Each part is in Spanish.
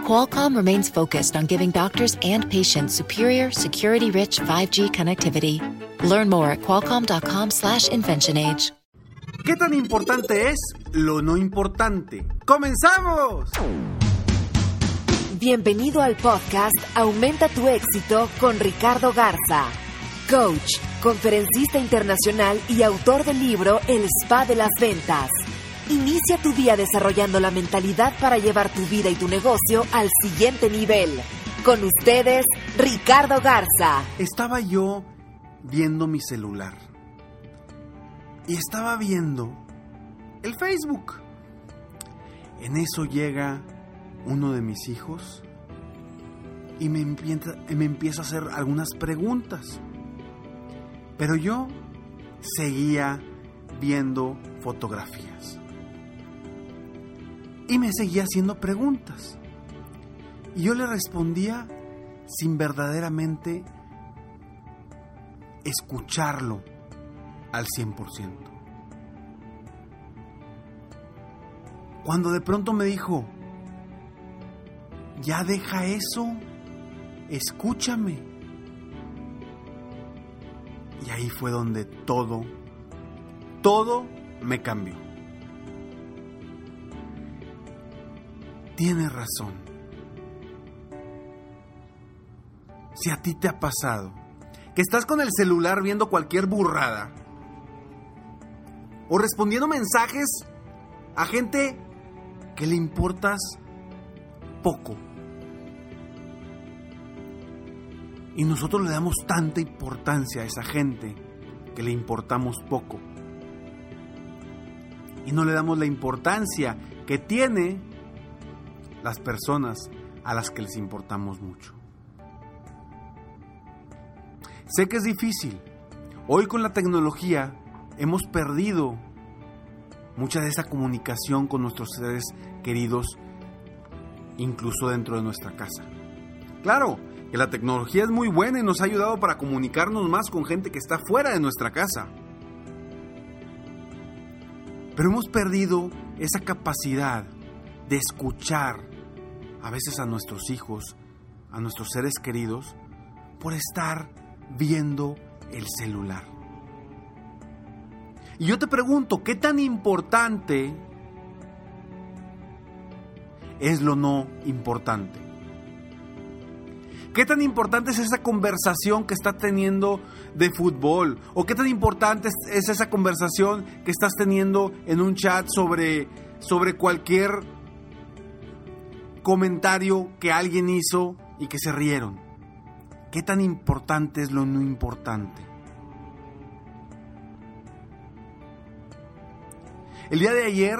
Qualcomm remains focused on giving doctors and patients superior, security-rich 5G connectivity. Learn more at qualcomm.com/inventionage. ¿Qué tan importante es lo no importante? ¡Comenzamos! Bienvenido al podcast Aumenta tu éxito con Ricardo Garza, coach, conferencista internacional y autor del libro El Spa de las Ventas. Inicia tu día desarrollando la mentalidad para llevar tu vida y tu negocio al siguiente nivel. Con ustedes, Ricardo Garza. Estaba yo viendo mi celular y estaba viendo el Facebook. En eso llega uno de mis hijos y me empieza, me empieza a hacer algunas preguntas. Pero yo seguía viendo fotografías y me seguía haciendo preguntas. Y yo le respondía sin verdaderamente escucharlo al 100%. Cuando de pronto me dijo, ya deja eso, escúchame. Y ahí fue donde todo, todo me cambió. Tienes razón. Si a ti te ha pasado que estás con el celular viendo cualquier burrada o respondiendo mensajes a gente que le importas poco. Y nosotros le damos tanta importancia a esa gente que le importamos poco. Y no le damos la importancia que tiene las personas a las que les importamos mucho. Sé que es difícil. Hoy con la tecnología hemos perdido mucha de esa comunicación con nuestros seres queridos, incluso dentro de nuestra casa. Claro, que la tecnología es muy buena y nos ha ayudado para comunicarnos más con gente que está fuera de nuestra casa. Pero hemos perdido esa capacidad de escuchar a veces a nuestros hijos, a nuestros seres queridos, por estar viendo el celular. Y yo te pregunto, ¿qué tan importante es lo no importante? ¿Qué tan importante es esa conversación que estás teniendo de fútbol? ¿O qué tan importante es esa conversación que estás teniendo en un chat sobre, sobre cualquier comentario que alguien hizo y que se rieron? ¿Qué tan importante es lo no importante? El día de ayer,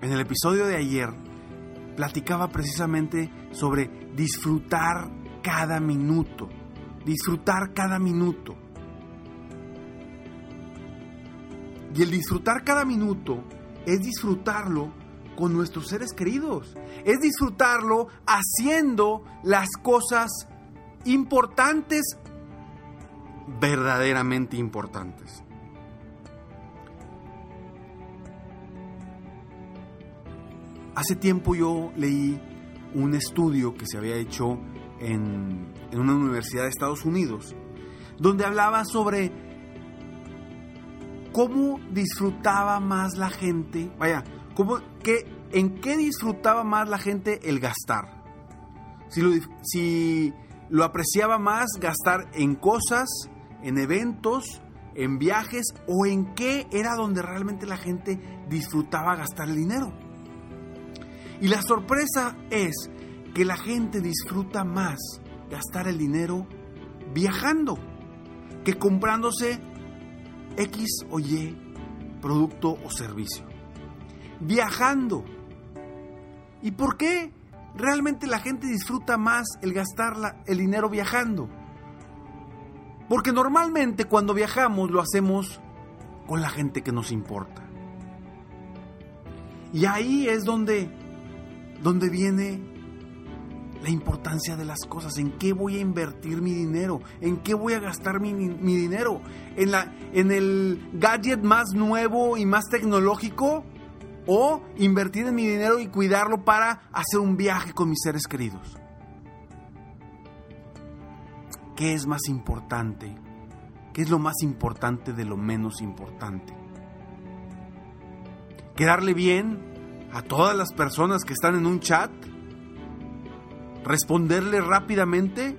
en el episodio de ayer, platicaba precisamente sobre disfrutar cada minuto. Disfrutar cada minuto. Y el disfrutar cada minuto es disfrutarlo con nuestros seres queridos. Es disfrutarlo haciendo las cosas importantes, verdaderamente importantes. Hace tiempo yo leí un estudio que se había hecho en, en, una universidad de Estados Unidos, donde hablaba sobre cómo disfrutaba más la gente, vaya, cómo, qué, en qué disfrutaba más la gente el gastar. Si lo, apreciaba más gastar en cosas, en eventos, en viajes o en qué era donde realmente la gente disfrutaba gastar el dinero. Y la sorpresa es que la gente disfruta más gastar el dinero viajando que comprándose X o Y producto o servicio. Viajando. ¿Y por qué realmente la gente disfruta más el gastar el dinero viajando? Porque normalmente cuando viajamos lo hacemos con la gente que nos importa. Y ahí es donde, donde viene la importancia de las cosas, en qué voy a invertir mi dinero, en qué voy a gastar mi, mi dinero, en, la, en el gadget más nuevo y más tecnológico o invertir en mi dinero y cuidarlo para hacer un viaje con mis seres queridos. ¿Qué es más importante? ¿Qué es lo más importante de lo menos importante? ¿Quedarle bien a todas las personas que están en un chat? ¿Responderle rápidamente?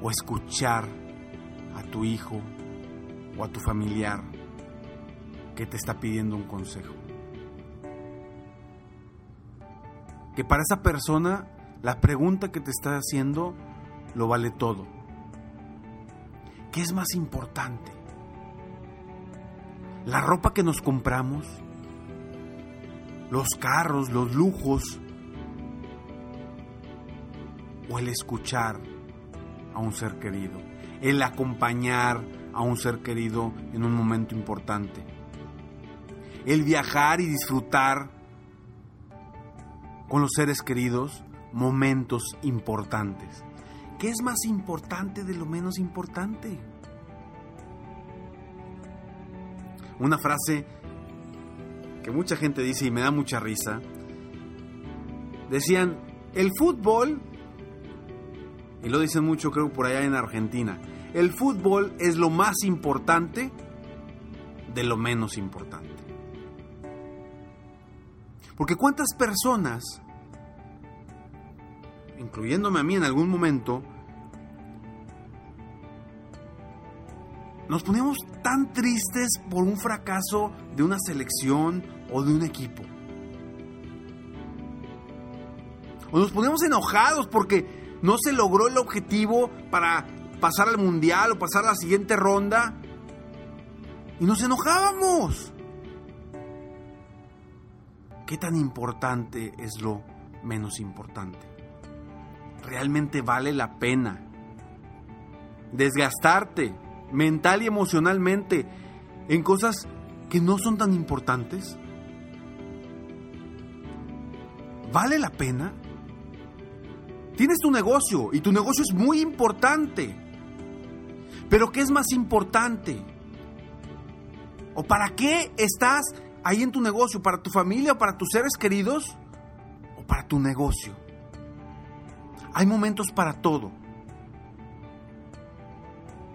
¿O escuchar a tu hijo o a tu familiar que te está pidiendo un consejo? Que para esa persona la pregunta que te está haciendo lo vale todo. ¿Qué es más importante? ¿La ropa que nos compramos? ¿Los carros, los lujos? ¿O el escuchar a un ser querido? ¿El acompañar a un ser querido en un momento importante? ¿El viajar y disfrutar con los seres queridos momentos importantes? ¿Qué es más importante de lo menos importante? Una frase que mucha gente dice y me da mucha risa. Decían, el fútbol, y lo dicen mucho creo por allá en Argentina, el fútbol es lo más importante de lo menos importante. Porque cuántas personas, incluyéndome a mí en algún momento, nos ponemos tan tristes por un fracaso de una selección o de un equipo. O nos ponemos enojados porque no se logró el objetivo para pasar al mundial o pasar a la siguiente ronda. Y nos enojábamos. ¿Qué tan importante es lo menos importante? ¿Realmente vale la pena desgastarte? mental y emocionalmente en cosas que no son tan importantes? ¿Vale la pena? Tienes tu negocio y tu negocio es muy importante. Pero ¿qué es más importante? ¿O para qué estás ahí en tu negocio? ¿Para tu familia para tus seres queridos? ¿O para tu negocio? Hay momentos para todo.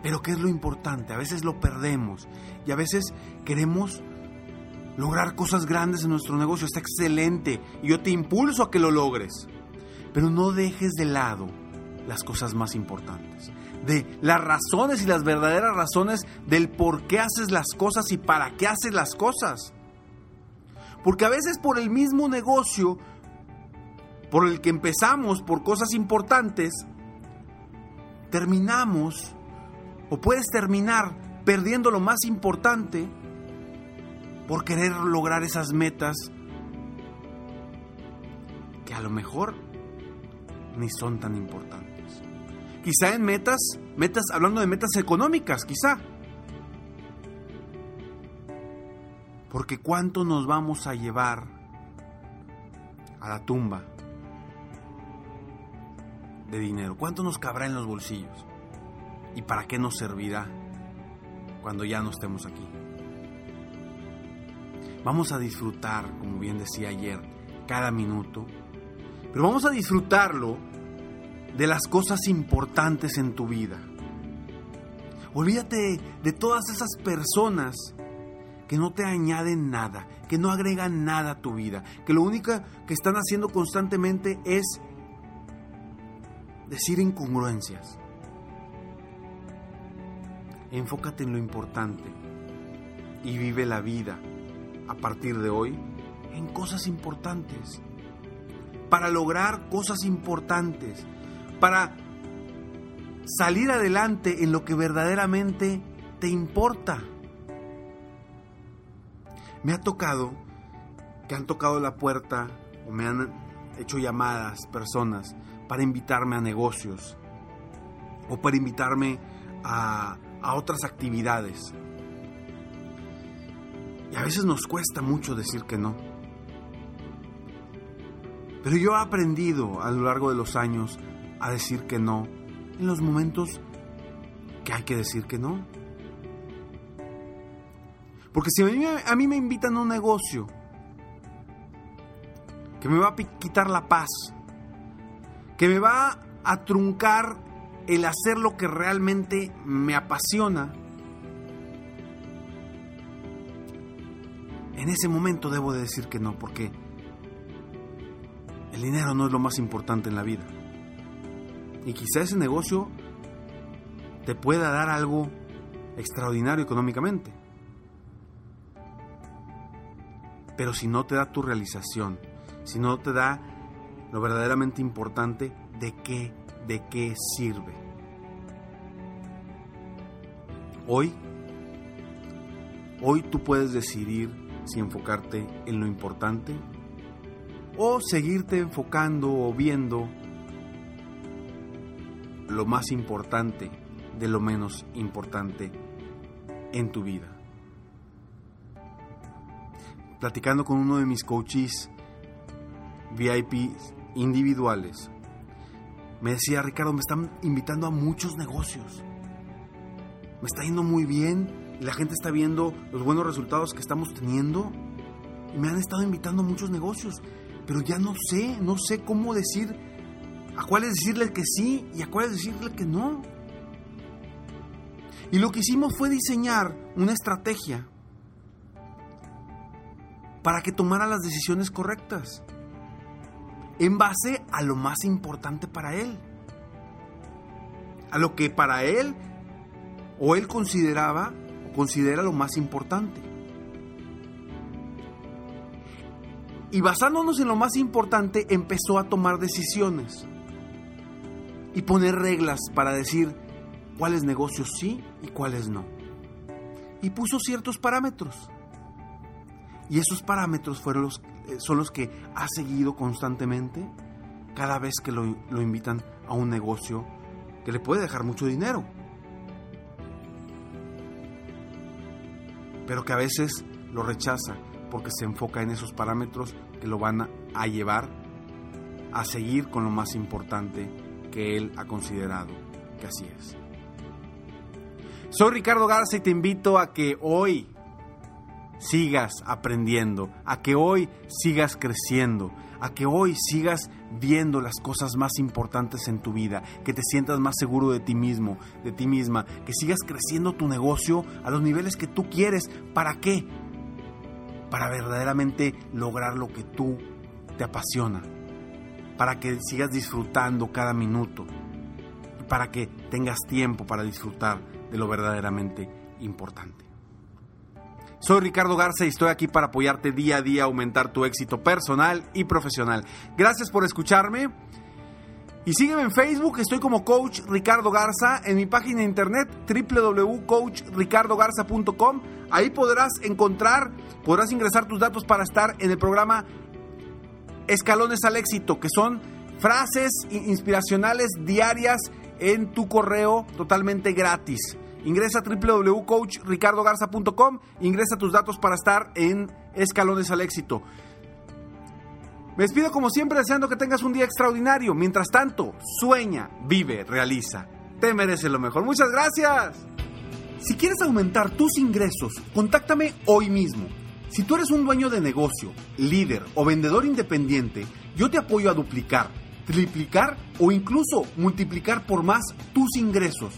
Pero ¿qué es lo importante? A veces lo perdemos y a veces queremos lograr cosas grandes en nuestro negocio. Está excelente y yo te impulso a que lo logres. Pero no dejes de lado las cosas más importantes. De las razones y las verdaderas razones del por qué haces las cosas y para qué haces las cosas. Porque a veces por el mismo negocio por el que empezamos, por cosas importantes, terminamos o puedes terminar perdiendo lo más importante por querer lograr esas metas que a lo mejor ni son tan importantes. Quizá en metas, metas, hablando de metas económicas, quizá. Porque cuánto nos vamos a llevar a la tumba de dinero, cuánto nos cabrá en los bolsillos. ¿Y para qué nos servirá cuando ya no estemos aquí? Vamos a disfrutar, como bien decía ayer, cada minuto, pero vamos a disfrutarlo de las cosas importantes en tu vida. Olvídate de todas esas personas que no te añaden nada, que no agregan nada a tu vida, que lo único que están haciendo constantemente es decir incongruencias. Enfócate en lo importante y vive la vida a partir de hoy en cosas importantes. Para lograr cosas importantes. Para salir adelante en lo que verdaderamente te importa. Me ha tocado que han tocado la puerta o me han hecho llamadas personas para invitarme a negocios o para invitarme a a otras actividades. Y a veces nos cuesta mucho decir que no. Pero yo he aprendido a lo largo de los años a decir que no en los momentos que hay que decir que no. Porque si a mí, a mí me invitan a un negocio que me va a quitar la paz, que me va a truncar el hacer lo que realmente me apasiona, en ese momento debo de decir que no, porque el dinero no es lo más importante en la vida. Y quizá ese negocio te pueda dar algo extraordinario económicamente. Pero si no te da tu realización, si no te da lo verdaderamente importante, ¿de qué, de qué sirve? Hoy, hoy tú puedes decidir si enfocarte en lo importante o seguirte enfocando o viendo lo más importante de lo menos importante en tu vida. Platicando con uno de mis coaches VIP individuales, me decía, Ricardo, me están invitando a muchos negocios. Me está yendo muy bien y la gente está viendo los buenos resultados que estamos teniendo. Y me han estado invitando a muchos negocios, pero ya no sé, no sé cómo decir a cuáles decirle que sí y a cuáles decirle que no. Y lo que hicimos fue diseñar una estrategia para que tomara las decisiones correctas en base a lo más importante para él. A lo que para él o él consideraba o considera lo más importante. Y basándonos en lo más importante, empezó a tomar decisiones y poner reglas para decir cuáles negocios sí y cuáles no. Y puso ciertos parámetros. Y esos parámetros fueron los, eh, son los que ha seguido constantemente cada vez que lo, lo invitan a un negocio que le puede dejar mucho dinero. Pero que a veces lo rechaza porque se enfoca en esos parámetros que lo van a llevar a seguir con lo más importante que él ha considerado que así es. Soy Ricardo Garza y te invito a que hoy sigas aprendiendo, a que hoy sigas creciendo, a que hoy sigas viendo las cosas más importantes en tu vida, que te sientas más seguro de ti mismo, de ti misma, que sigas creciendo tu negocio a los niveles que tú quieres. ¿Para qué? Para verdaderamente lograr lo que tú te apasiona, para que sigas disfrutando cada minuto, para que tengas tiempo para disfrutar de lo verdaderamente importante. Soy Ricardo Garza y estoy aquí para apoyarte día a día a aumentar tu éxito personal y profesional. Gracias por escucharme. Y sígueme en Facebook, estoy como Coach Ricardo Garza, en mi página de internet www.coachricardogarza.com. Ahí podrás encontrar, podrás ingresar tus datos para estar en el programa Escalones al Éxito, que son frases inspiracionales diarias en tu correo totalmente gratis. Ingresa a www.coachricardogarza.com, ingresa tus datos para estar en Escalones al Éxito. Me despido como siempre deseando que tengas un día extraordinario. Mientras tanto, sueña, vive, realiza. Te mereces lo mejor. Muchas gracias. Si quieres aumentar tus ingresos, contáctame hoy mismo. Si tú eres un dueño de negocio, líder o vendedor independiente, yo te apoyo a duplicar, triplicar o incluso multiplicar por más tus ingresos.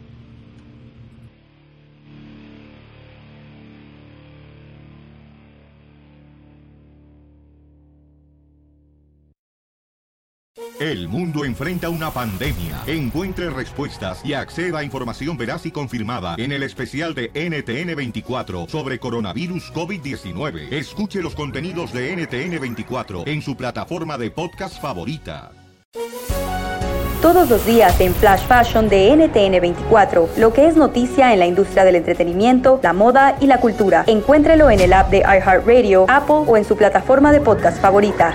El mundo enfrenta una pandemia. Encuentre respuestas y acceda a información veraz y confirmada en el especial de NTN24 sobre coronavirus COVID-19. Escuche los contenidos de NTN24 en su plataforma de podcast favorita. Todos los días en Flash Fashion de NTN24, lo que es noticia en la industria del entretenimiento, la moda y la cultura. Encuéntrelo en el app de iHeartRadio, Apple o en su plataforma de podcast favorita.